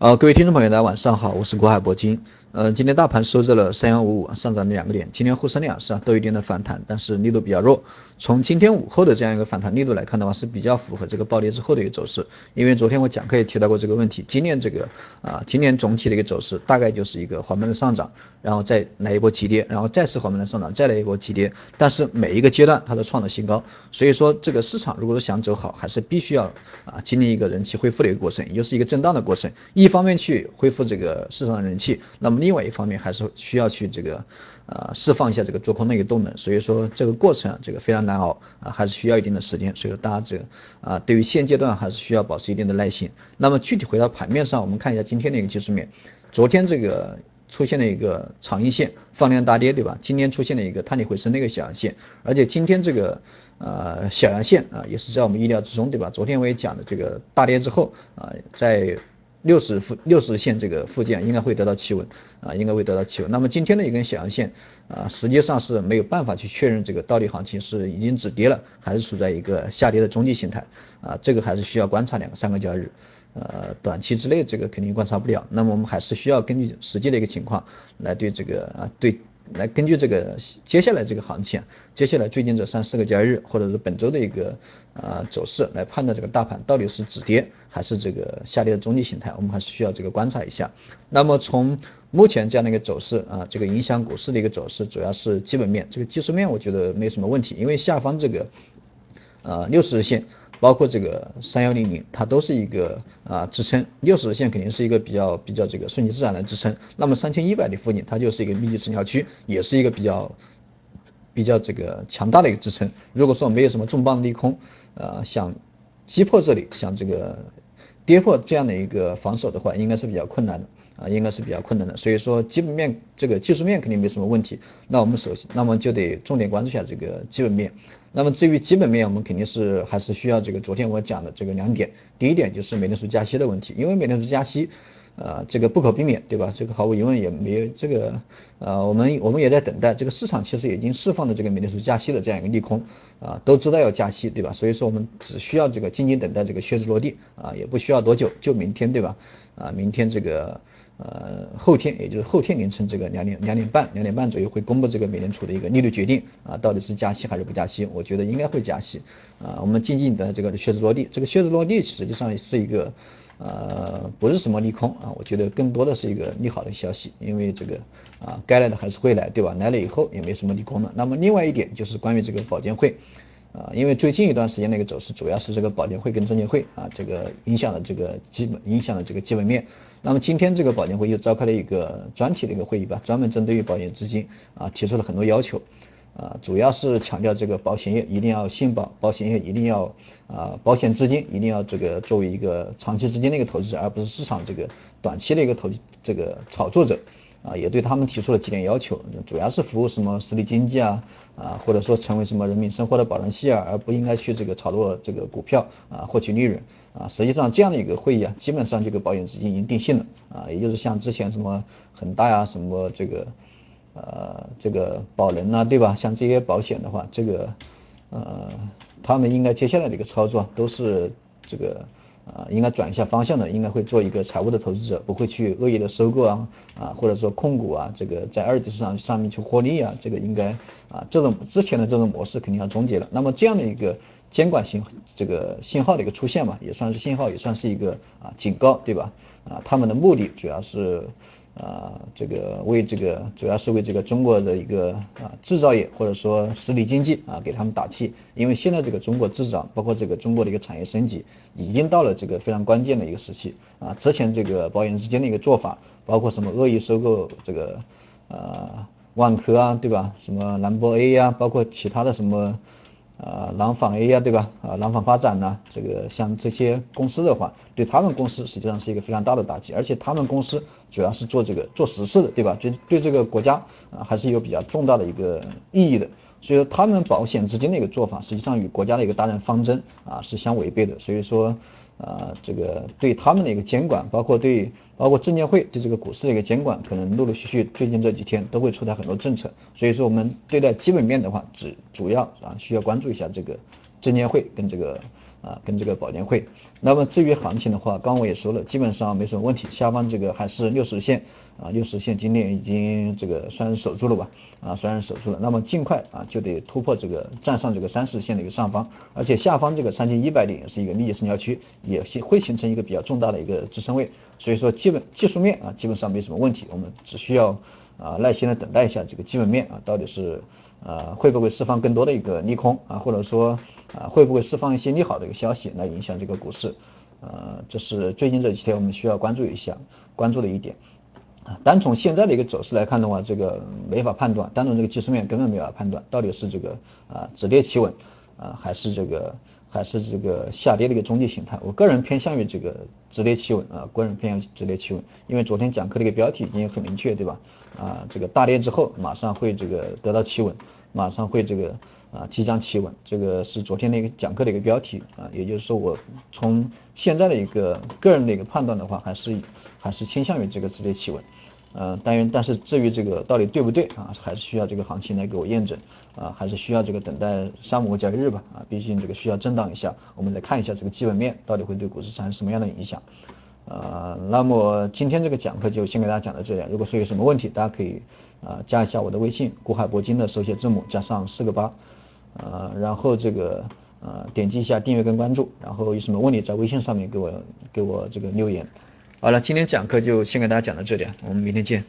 呃，各位听众朋友，大家晚上好，我是国海铂金。呃，今天大盘收在了三幺五五，上涨了两个点。今天沪深两市啊都有一定的反弹，但是力度比较弱。从今天午后的这样一个反弹力度来看的话，是比较符合这个暴跌之后的一个走势。因为昨天我讲课也提到过这个问题，今年这个啊，今年总体的一个走势大概就是一个缓慢的上涨，然后再来一波急跌，然后再次缓慢的上涨，再来一波急跌。但是每一个阶段它都创了新高，所以说这个市场如果说想走好，还是必须要啊经历一个人气恢复的一个过程，也就是一个震荡的过程。一方面去恢复这个市场的人气，那么另外一方面还是需要去这个呃释放一下这个做空的一个动能，所以说这个过程啊这个非常难熬啊，还是需要一定的时间，所以说大家这个啊对于现阶段还是需要保持一定的耐心。那么具体回到盘面上，我们看一下今天的一个技术面，昨天这个出现了一个长阴线放量大跌，对吧？今天出现了一个探底回升的一个小阳线，而且今天这个呃小阳线啊也是在我们意料之中，对吧？昨天我也讲的这个大跌之后啊在。六十附六十线这个附件应该会得到企稳啊，应该会得到企稳。那么今天的一根小阳线啊，实际上是没有办法去确认这个到底行情是已经止跌了，还是处在一个下跌的中继形态啊，这个还是需要观察两个三个交易日，呃，短期之内这个肯定观察不了。那么我们还是需要根据实际的一个情况来对这个啊对。来根据这个接下来这个行情，接下来最近这三四个交易日，或者是本周的一个啊走势来判断这个大盘到底是止跌还是这个下跌的中继形态，我们还是需要这个观察一下。那么从目前这样的一个走势啊，这个影响股市的一个走势，主要是基本面，这个技术面我觉得没什么问题，因为下方这个呃六十日线。包括这个三幺零零，它都是一个啊支撑，六十日线肯定是一个比较比较这个顺其自然的支撑。那么三千一百的附近，它就是一个密集成交区，也是一个比较比较这个强大的一个支撑。如果说没有什么重磅利空，呃，想击破这里，想这个跌破这样的一个防守的话，应该是比较困难的。啊，应该是比较困难的，所以说基本面这个技术面肯定没什么问题。那我们首先，那么就得重点关注一下这个基本面。那么至于基本面，我们肯定是还是需要这个昨天我讲的这个两点。第一点就是美联储加息的问题，因为美联储加息，呃，这个不可避免，对吧？这个毫无疑问也没有这个，呃，我们我们也在等待。这个市场其实已经释放了这个美联储加息的这样一个利空，啊，都知道要加息，对吧？所以说我们只需要这个静静等待这个靴子落地，啊，也不需要多久，就明天，对吧？啊，明天这个。呃，后天也就是后天凌晨这个两点两点半两点半左右会公布这个美联储的一个利率决定啊，到底是加息还是不加息？我觉得应该会加息啊。我们静静的这个靴子落地，这个靴子落地实际上是一个呃不是什么利空啊，我觉得更多的是一个利好的消息，因为这个啊该来的还是会来，对吧？来了以后也没什么利空了。那么另外一点就是关于这个保监会。啊，因为最近一段时间的一个走势，主要是这个保监会跟证监会啊，这个影响了这个基本影响了这个基本面。那么今天这个保监会又召开了一个专题的一个会议吧，专门针对于保险资金啊提出了很多要求，啊，主要是强调这个保险业一定要信保，保险业一定要啊保险资金一定要这个作为一个长期资金的一个投资者，而不是市场这个短期的一个投这个炒作者。啊，也对他们提出了几点要求，主要是服务什么实体经济啊，啊，或者说成为什么人民生活的保障系啊，而不应该去这个炒作这个股票啊，获取利润啊。实际上这样的一个会议啊，基本上这个保险资金已经定性了啊，也就是像之前什么恒大呀，什么这个呃这个保人呐，对吧？像这些保险的话，这个呃他们应该接下来的一个操作都是这个。啊，应该转一下方向的，应该会做一个财务的投资者，不会去恶意的收购啊，啊，或者说控股啊，这个在二级市场上面去获利啊，这个应该啊，这种之前的这种模式肯定要终结了。那么这样的一个监管信这个信号的一个出现嘛，也算是信号，也算是一个啊警告，对吧？啊，他们的目的主要是。啊，这个为这个主要是为这个中国的一个啊制造业或者说实体经济啊给他们打气，因为现在这个中国制造，包括这个中国的一个产业升级，已经到了这个非常关键的一个时期啊。之前这个保险之间的一个做法，包括什么恶意收购这个呃万科啊，对吧？什么兰博 A 呀，包括其他的什么。呃，廊坊 A 呀，对吧？啊，廊坊发展呢，这个像这些公司的话，对他们公司实际上是一个非常大的打击，而且他们公司主要是做这个做实事的，对吧？就对这个国家啊还是有比较重大的一个意义的，所以说他们保险资金的一个做法，实际上与国家的一个大政方针啊是相违背的，所以说。啊，这个对他们的一个监管，包括对包括证监会对这个股市的一个监管，可能陆陆续续最近这几天都会出台很多政策。所以说，我们对待基本面的话，只主要啊需要关注一下这个证监会跟这个啊跟这个保监会。那么至于行情的话，刚我也说了，基本上没什么问题，下方这个还是六十线啊，六十线今天已经这个算是守住了吧，啊算是守住了。那么尽快啊就得突破这个站上这个三十线的一个上方，而且下方这个三千一百点也是一个密集成交区，也形会形成一个比较重大的一个支撑位。所以说基本技术面啊基本上没什么问题，我们只需要啊耐心的等待一下这个基本面啊到底是呃会不会释放更多的一个利空啊或者说啊会不会释放一些利好的一个消息来影响这个股市，呃这是最近这几天我们需要关注一下关注的一点。啊，单从现在的一个走势来看的话，这个没法判断，单从这个技术面根本没法判断到底是这个啊止跌企稳啊还是这个。还是这个下跌的一个中继形态，我个人偏向于这个止跌企稳啊，个人偏向止跌企稳，因为昨天讲课的一个标题已经很明确，对吧？啊，这个大跌之后马上会这个得到企稳，马上会这个啊即将企稳，这个是昨天的一个讲课的一个标题啊，也就是说我从现在的一个个人的一个判断的话，还是还是倾向于这个止跌企稳。呃，但愿，但是至于这个到底对不对啊，还是需要这个行情来给我验证啊，还是需要这个等待三五个交易日吧啊，毕竟这个需要震荡一下，我们再看一下这个基本面到底会对股市产生什么样的影响。呃，那么今天这个讲课就先给大家讲到这里，如果说有什么问题，大家可以啊加一下我的微信，古海铂金的手写字母加上四个八，呃，然后这个呃点击一下订阅跟关注，然后有什么问题在微信上面给我给我这个留言。好了，今天讲课就先给大家讲到这里，我们明天见。